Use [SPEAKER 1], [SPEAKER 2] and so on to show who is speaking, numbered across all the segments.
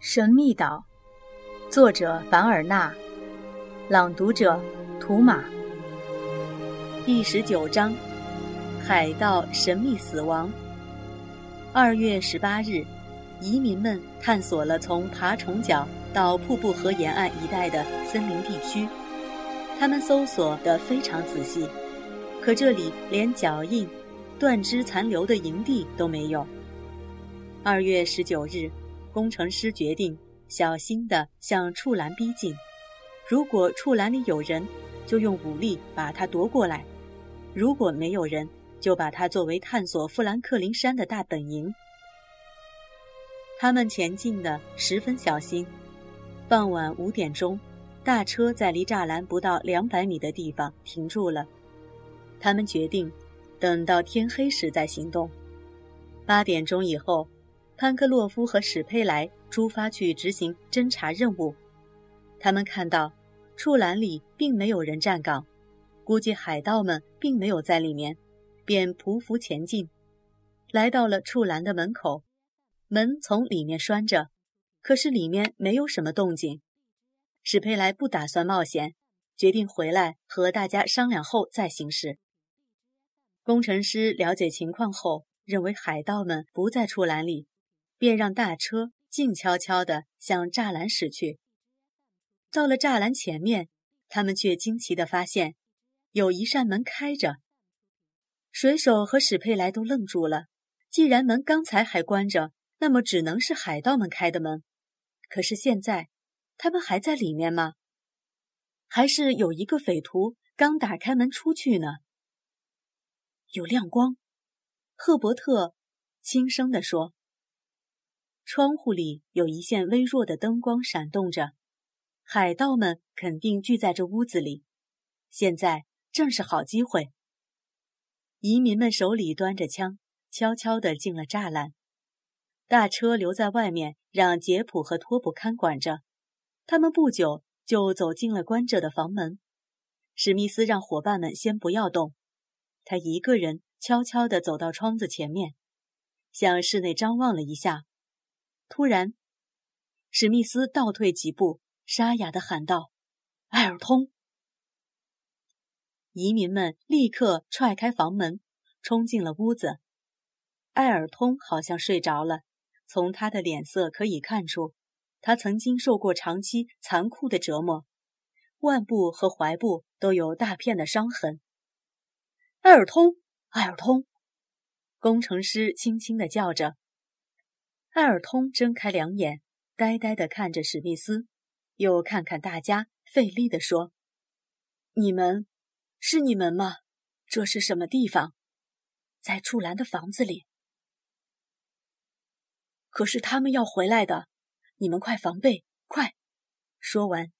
[SPEAKER 1] 神秘岛，作者凡尔纳，朗读者图马。
[SPEAKER 2] 第十九章：海盗神秘死亡。二月十八日，移民们探索了从爬虫角到瀑布河沿岸一带的森林地区，他们搜索得非常仔细，可这里连脚印、断肢残留的营地都没有。二月十九日。工程师决定小心地向触栏逼近，如果触栏里有人，就用武力把他夺过来；如果没有人，就把它作为探索富兰克林山的大本营。他们前进的十分小心。傍晚五点钟，大车在离栅栏不到两百米的地方停住了。他们决定等到天黑时再行动。八点钟以后。潘克洛夫和史佩莱出发去执行侦察任务。他们看到触栏里并没有人站岗，估计海盗们并没有在里面，便匍匐前进，来到了触栏的门口。门从里面拴着，可是里面没有什么动静。史佩莱不打算冒险，决定回来和大家商量后再行事。工程师了解情况后，认为海盗们不在触栏里。便让大车静悄悄地向栅栏驶去。到了栅栏前面，他们却惊奇地发现，有一扇门开着。水手和史佩莱都愣住了。既然门刚才还关着，那么只能是海盗们开的门。可是现在，他们还在里面吗？还是有一个匪徒刚打开门出去呢？有亮光，赫伯特轻声地说。窗户里有一线微弱的灯光闪动着，海盗们肯定聚在这屋子里。现在正是好机会。移民们手里端着枪，悄悄地进了栅栏。大车留在外面，让杰普和托普看管着。他们不久就走进了关着的房门。史密斯让伙伴们先不要动，他一个人悄悄地走到窗子前面，向室内张望了一下。突然，史密斯倒退几步，沙哑地喊道：“艾尔通！”移民们立刻踹开房门，冲进了屋子。艾尔通好像睡着了，从他的脸色可以看出，他曾经受过长期残酷的折磨，腕部和踝部都有大片的伤痕。艾尔通，艾尔通！工程师轻轻地叫着。艾尔通睁开两眼，呆呆地看着史密斯，又看看大家，费力地说：“你们，是你们吗？这是什么地方？在处兰的房子里。可是他们要回来的，你们快防备，快！”说完，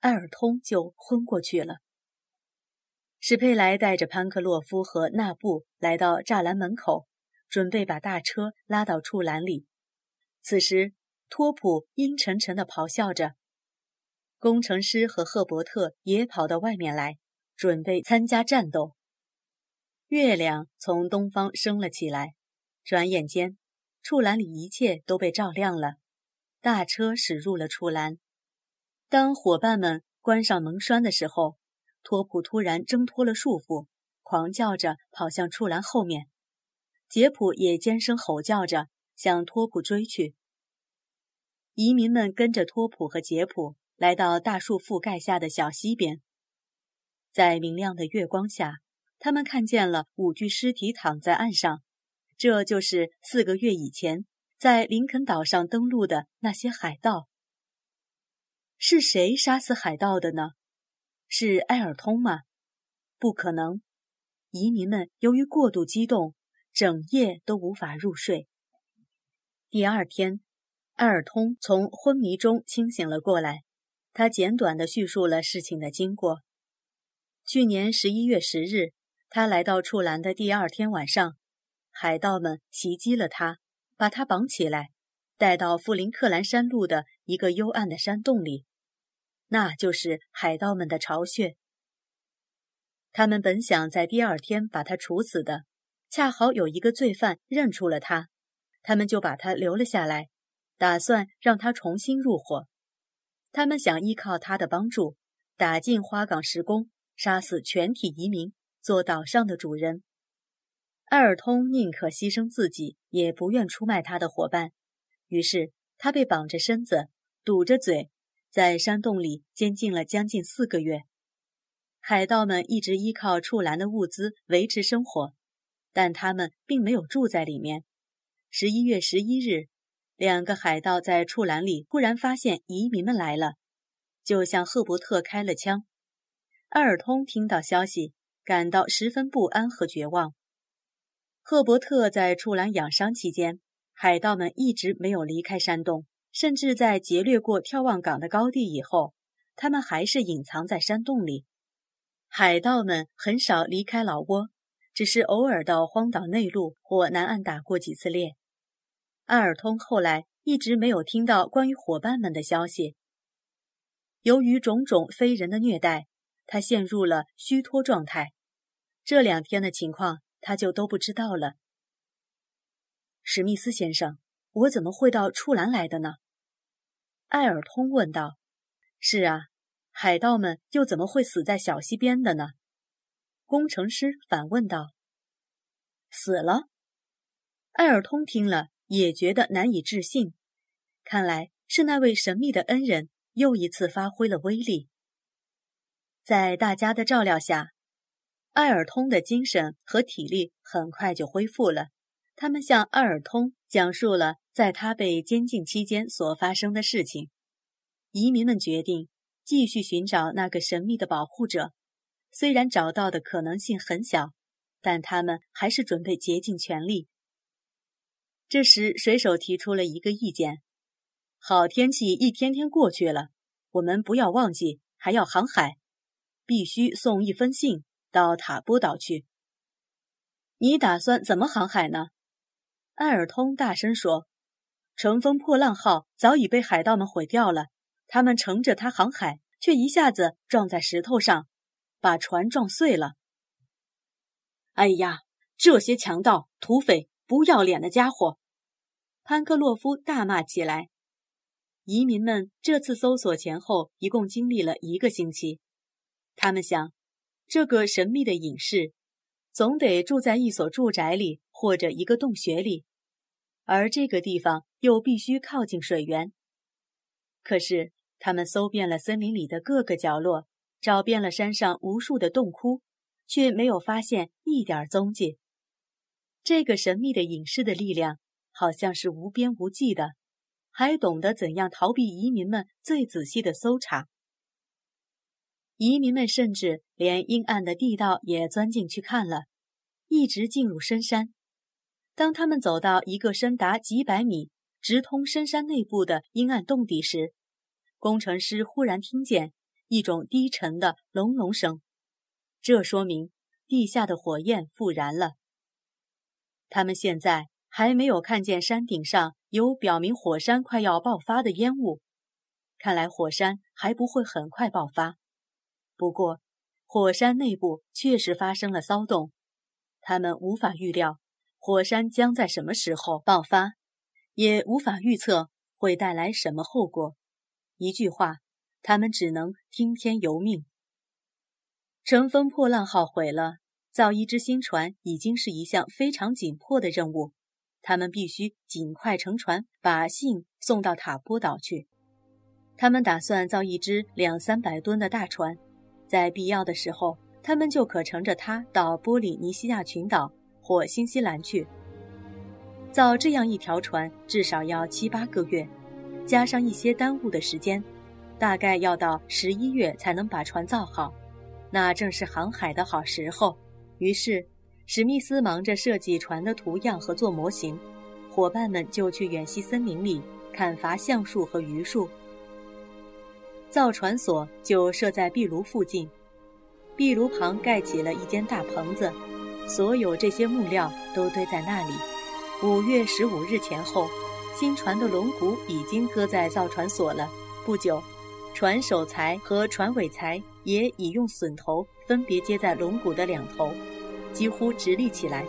[SPEAKER 2] 艾尔通就昏过去了。史佩莱带着潘克洛夫和纳布来到栅栏门口，准备把大车拉到处栏里。此时，托普阴沉沉地咆哮着。工程师和赫伯特也跑到外面来，准备参加战斗。月亮从东方升了起来，转眼间，触栏里一切都被照亮了。大车驶入了触栏。当伙伴们关上门栓的时候，托普突然挣脱了束缚，狂叫着跑向触栏后面。杰普也尖声吼叫着。向托普追去。移民们跟着托普和杰普来到大树覆盖下的小溪边，在明亮的月光下，他们看见了五具尸体躺在岸上。这就是四个月以前在林肯岛上登陆的那些海盗。是谁杀死海盗的呢？是埃尔通吗？不可能。移民们由于过度激动，整夜都无法入睡。第二天，埃尔通从昏迷中清醒了过来。他简短地叙述了事情的经过。去年十一月十日，他来到处兰的第二天晚上，海盗们袭击了他，把他绑起来，带到富林克兰山路的一个幽暗的山洞里。那就是海盗们的巢穴。他们本想在第二天把他处死的，恰好有一个罪犯认出了他。他们就把他留了下来，打算让他重新入伙。他们想依靠他的帮助，打进花岗石宫，杀死全体移民，做岛上的主人。艾尔通宁可牺牲自己，也不愿出卖他的伙伴。于是他被绑着身子，堵着嘴，在山洞里监禁了将近四个月。海盗们一直依靠触栏的物资维持生活，但他们并没有住在里面。十一月十一日。两个海盗在触栏里忽然发现移民们来了，就向赫伯特开了枪。埃尔通听到消息，感到十分不安和绝望。赫伯特在触栏养伤期间，海盗们一直没有离开山洞，甚至在劫掠过眺望港的高地以后，他们还是隐藏在山洞里。海盗们很少离开老挝，只是偶尔到荒岛内陆或南岸打过几次猎。艾尔通后来一直没有听到关于伙伴们的消息。由于种种非人的虐待，他陷入了虚脱状态。这两天的情况他就都不知道了。史密斯先生，我怎么会到处兰来的呢？艾尔通问道。是啊，海盗们又怎么会死在小溪边的呢？工程师反问道。死了？艾尔通听了。也觉得难以置信，看来是那位神秘的恩人又一次发挥了威力。在大家的照料下，艾尔通的精神和体力很快就恢复了。他们向艾尔通讲述了在他被监禁期间所发生的事情。移民们决定继续寻找那个神秘的保护者，虽然找到的可能性很小，但他们还是准备竭尽全力。这时，水手提出了一个意见：好天气一天天过去了，我们不要忘记还要航海，必须送一封信到塔波岛去。你打算怎么航海呢？艾尔通大声说：“乘风破浪号早已被海盗们毁掉了，他们乘着它航海，却一下子撞在石头上，把船撞碎了。哎呀，这些强盗、土匪！”不要脸的家伙！潘克洛夫大骂起来。移民们这次搜索前后一共经历了一个星期。他们想，这个神秘的隐士总得住在一所住宅里或者一个洞穴里，而这个地方又必须靠近水源。可是，他们搜遍了森林里的各个角落，找遍了山上无数的洞窟，却没有发现一点踪迹。这个神秘的隐士的力量好像是无边无际的，还懂得怎样逃避移民们最仔细的搜查。移民们甚至连阴暗的地道也钻进去看了，一直进入深山。当他们走到一个深达几百米、直通深山内部的阴暗洞底时，工程师忽然听见一种低沉的隆隆声，这说明地下的火焰复燃了。他们现在还没有看见山顶上有表明火山快要爆发的烟雾，看来火山还不会很快爆发。不过，火山内部确实发生了骚动，他们无法预料火山将在什么时候爆发，也无法预测会带来什么后果。一句话，他们只能听天由命。乘风破浪号毁了。造一只新船已经是一项非常紧迫的任务，他们必须尽快乘船把信送到塔波岛去。他们打算造一只两三百吨的大船，在必要的时候，他们就可乘着它到波利尼西亚群岛或新西兰去。造这样一条船至少要七八个月，加上一些耽误的时间，大概要到十一月才能把船造好。那正是航海的好时候。于是，史密斯忙着设计船的图样和做模型，伙伴们就去远西森林里砍伐橡树和榆树。造船所就设在壁炉附近，壁炉旁盖起了一间大棚子，所有这些木料都堆在那里。五月十五日前后，新船的龙骨已经搁在造船所了。不久，船首材和船尾材也已用榫头。分别接在龙骨的两头，几乎直立起来。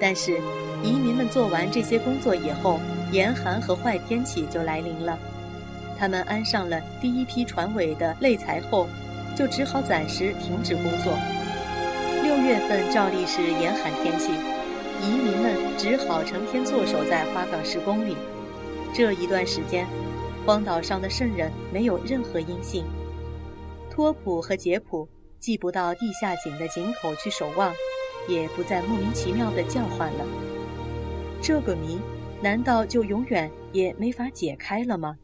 [SPEAKER 2] 但是，移民们做完这些工作以后，严寒和坏天气就来临了。他们安上了第一批船尾的肋材后，就只好暂时停止工作。六月份照例是严寒天气，移民们只好成天坐守在花岗石宫里。这一段时间，荒岛上的圣人没有任何音信。托普和杰普既不到地下井的井口去守望，也不再莫名其妙的叫唤了。这个谜，难道就永远也没法解开了吗？